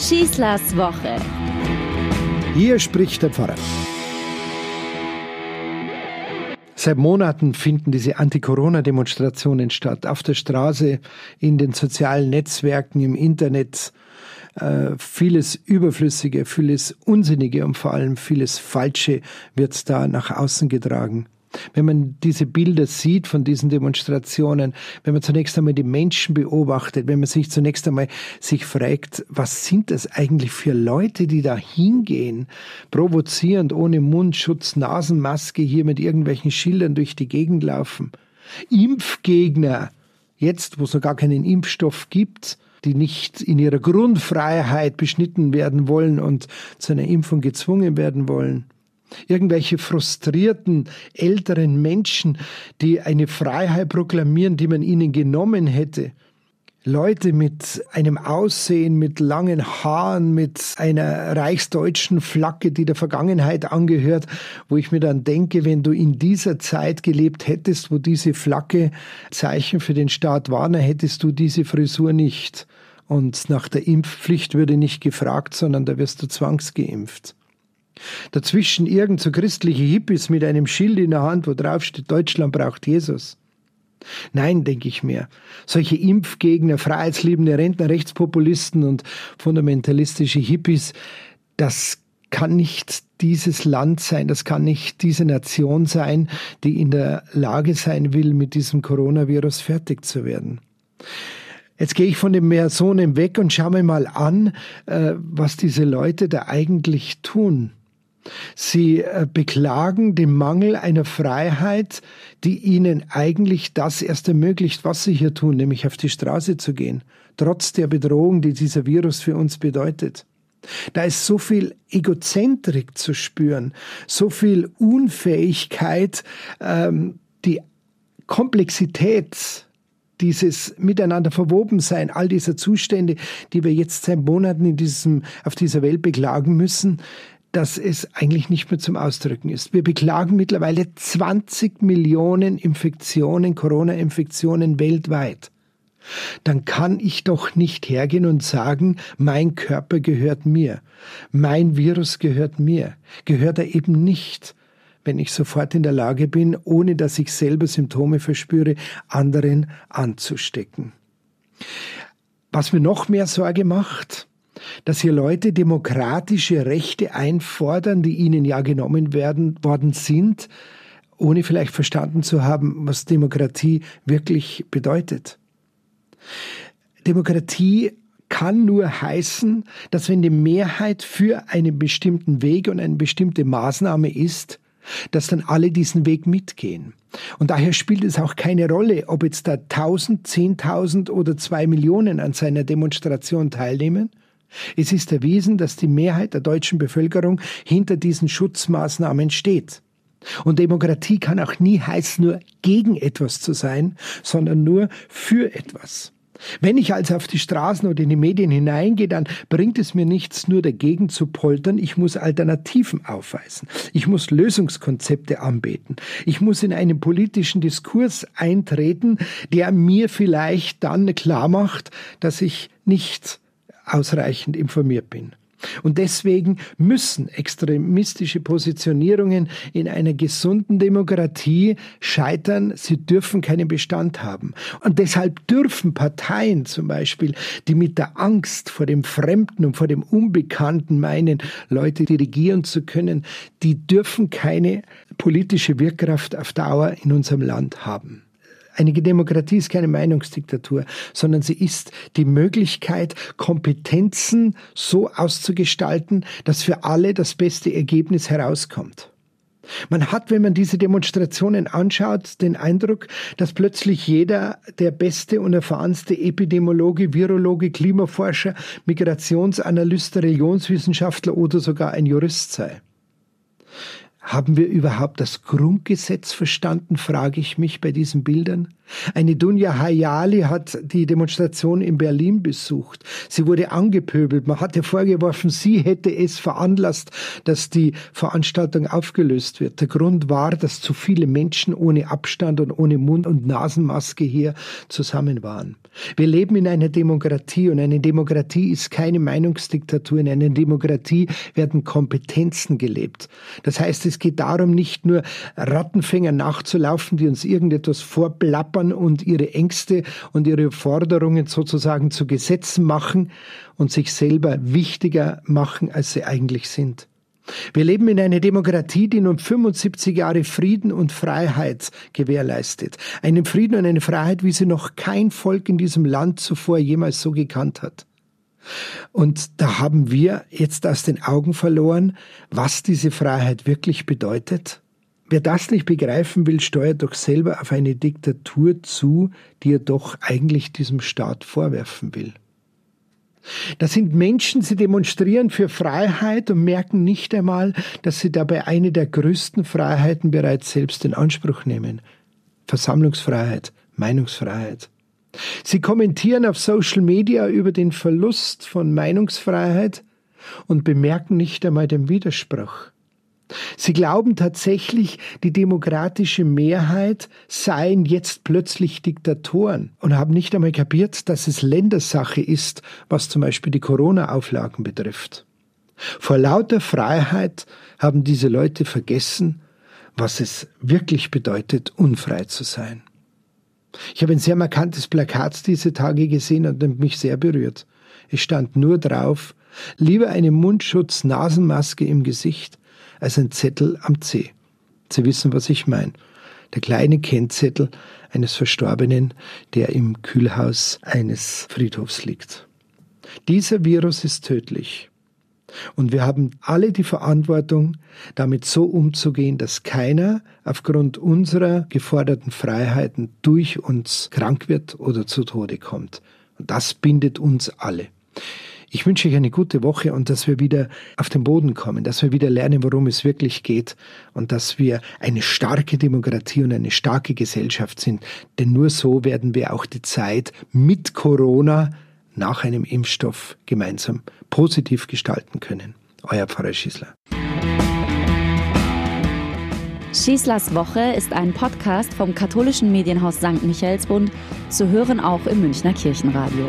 Schießlers Woche. Hier spricht der Pfarrer. Seit Monaten finden diese Anti-Corona-Demonstrationen statt. Auf der Straße, in den sozialen Netzwerken, im Internet. Äh, vieles Überflüssige, vieles Unsinnige und vor allem vieles Falsche wird da nach außen getragen. Wenn man diese Bilder sieht von diesen Demonstrationen, wenn man zunächst einmal die Menschen beobachtet, wenn man sich zunächst einmal sich fragt, was sind das eigentlich für Leute, die da hingehen, provozierend, ohne Mundschutz, Nasenmaske hier mit irgendwelchen Schildern durch die Gegend laufen. Impfgegner, jetzt wo es noch gar keinen Impfstoff gibt, die nicht in ihrer Grundfreiheit beschnitten werden wollen und zu einer Impfung gezwungen werden wollen. Irgendwelche frustrierten älteren Menschen, die eine Freiheit proklamieren, die man ihnen genommen hätte. Leute mit einem Aussehen, mit langen Haaren, mit einer reichsdeutschen Flagge, die der Vergangenheit angehört, wo ich mir dann denke, wenn du in dieser Zeit gelebt hättest, wo diese Flagge Zeichen für den Staat war, dann hättest du diese Frisur nicht. Und nach der Impfpflicht würde nicht gefragt, sondern da wirst du zwangsgeimpft. Dazwischen irgend so christliche Hippies mit einem Schild in der Hand, wo drauf steht, Deutschland braucht Jesus. Nein, denke ich mir. Solche Impfgegner, freiheitsliebende Rentner, Rechtspopulisten und fundamentalistische Hippies, das kann nicht dieses Land sein, das kann nicht diese Nation sein, die in der Lage sein will, mit diesem Coronavirus fertig zu werden. Jetzt gehe ich von den Personen weg und schaue mir mal an, äh, was diese Leute da eigentlich tun. Sie äh, beklagen den Mangel einer Freiheit, die ihnen eigentlich das erst ermöglicht, was sie hier tun, nämlich auf die Straße zu gehen, trotz der Bedrohung, die dieser Virus für uns bedeutet. Da ist so viel Egozentrik zu spüren, so viel Unfähigkeit, ähm, die Komplexität dieses Miteinander verwoben sein, all dieser Zustände, die wir jetzt seit Monaten in diesem, auf dieser Welt beklagen müssen, dass es eigentlich nicht mehr zum Ausdrücken ist. Wir beklagen mittlerweile 20 Millionen Infektionen, Corona-Infektionen weltweit. Dann kann ich doch nicht hergehen und sagen, mein Körper gehört mir, mein Virus gehört mir. Gehört er eben nicht, wenn ich sofort in der Lage bin, ohne dass ich selber Symptome verspüre, anderen anzustecken. Was mir noch mehr Sorge macht, dass hier Leute demokratische Rechte einfordern, die ihnen ja genommen werden, worden sind, ohne vielleicht verstanden zu haben, was Demokratie wirklich bedeutet. Demokratie kann nur heißen, dass wenn die Mehrheit für einen bestimmten Weg und eine bestimmte Maßnahme ist, dass dann alle diesen Weg mitgehen. Und daher spielt es auch keine Rolle, ob jetzt da 1000, 10.000 oder zwei Millionen an seiner Demonstration teilnehmen, es ist erwiesen, dass die Mehrheit der deutschen Bevölkerung hinter diesen Schutzmaßnahmen steht. Und Demokratie kann auch nie heißen, nur gegen etwas zu sein, sondern nur für etwas. Wenn ich also auf die Straßen oder in die Medien hineingehe, dann bringt es mir nichts, nur dagegen zu poltern. Ich muss Alternativen aufweisen. Ich muss Lösungskonzepte anbeten. Ich muss in einen politischen Diskurs eintreten, der mir vielleicht dann klar macht, dass ich nicht ausreichend informiert bin. Und deswegen müssen extremistische Positionierungen in einer gesunden Demokratie scheitern. Sie dürfen keinen Bestand haben. Und deshalb dürfen Parteien zum Beispiel, die mit der Angst vor dem Fremden und vor dem Unbekannten meinen, Leute dirigieren zu können, die dürfen keine politische Wirkkraft auf Dauer in unserem Land haben. Eine Demokratie ist keine Meinungsdiktatur, sondern sie ist die Möglichkeit, Kompetenzen so auszugestalten, dass für alle das beste Ergebnis herauskommt. Man hat, wenn man diese Demonstrationen anschaut, den Eindruck, dass plötzlich jeder der beste und erfahrenste Epidemiologe, Virologe, Klimaforscher, Migrationsanalyst, Religionswissenschaftler oder sogar ein Jurist sei. Haben wir überhaupt das Grundgesetz verstanden, frage ich mich bei diesen Bildern? Eine Dunja Hayali hat die Demonstration in Berlin besucht. Sie wurde angepöbelt. Man hatte vorgeworfen, sie hätte es veranlasst, dass die Veranstaltung aufgelöst wird. Der Grund war, dass zu viele Menschen ohne Abstand und ohne Mund- und Nasenmaske hier zusammen waren. Wir leben in einer Demokratie und eine Demokratie ist keine Meinungsdiktatur. In einer Demokratie werden Kompetenzen gelebt. Das heißt, es geht darum, nicht nur Rattenfänger nachzulaufen, die uns irgendetwas vorplappern und ihre Ängste und ihre Forderungen sozusagen zu Gesetzen machen und sich selber wichtiger machen, als sie eigentlich sind. Wir leben in einer Demokratie, die nun 75 Jahre Frieden und Freiheit gewährleistet. Einen Frieden und eine Freiheit, wie sie noch kein Volk in diesem Land zuvor jemals so gekannt hat. Und da haben wir jetzt aus den Augen verloren, was diese Freiheit wirklich bedeutet. Wer das nicht begreifen will, steuert doch selber auf eine Diktatur zu, die er doch eigentlich diesem Staat vorwerfen will. Das sind Menschen, sie demonstrieren für Freiheit und merken nicht einmal, dass sie dabei eine der größten Freiheiten bereits selbst in Anspruch nehmen. Versammlungsfreiheit, Meinungsfreiheit. Sie kommentieren auf Social Media über den Verlust von Meinungsfreiheit und bemerken nicht einmal den Widerspruch. Sie glauben tatsächlich, die demokratische Mehrheit seien jetzt plötzlich Diktatoren und haben nicht einmal kapiert, dass es Ländersache ist, was zum Beispiel die Corona-Auflagen betrifft. Vor lauter Freiheit haben diese Leute vergessen, was es wirklich bedeutet, unfrei zu sein. Ich habe ein sehr markantes Plakat diese Tage gesehen und mich sehr berührt. Es stand nur drauf, lieber eine Mundschutz-Nasenmaske im Gesicht als ein Zettel am C. Sie wissen, was ich meine. Der kleine Kennzettel eines Verstorbenen, der im Kühlhaus eines Friedhofs liegt. Dieser Virus ist tödlich. Und wir haben alle die Verantwortung, damit so umzugehen, dass keiner aufgrund unserer geforderten Freiheiten durch uns krank wird oder zu Tode kommt. Und das bindet uns alle. Ich wünsche euch eine gute Woche und dass wir wieder auf den Boden kommen, dass wir wieder lernen, worum es wirklich geht und dass wir eine starke Demokratie und eine starke Gesellschaft sind. Denn nur so werden wir auch die Zeit mit Corona nach einem Impfstoff gemeinsam positiv gestalten können. Euer Pfarrer Schießler. Schießlers Woche ist ein Podcast vom katholischen Medienhaus St. Michaelsbund, zu hören auch im Münchner Kirchenradio.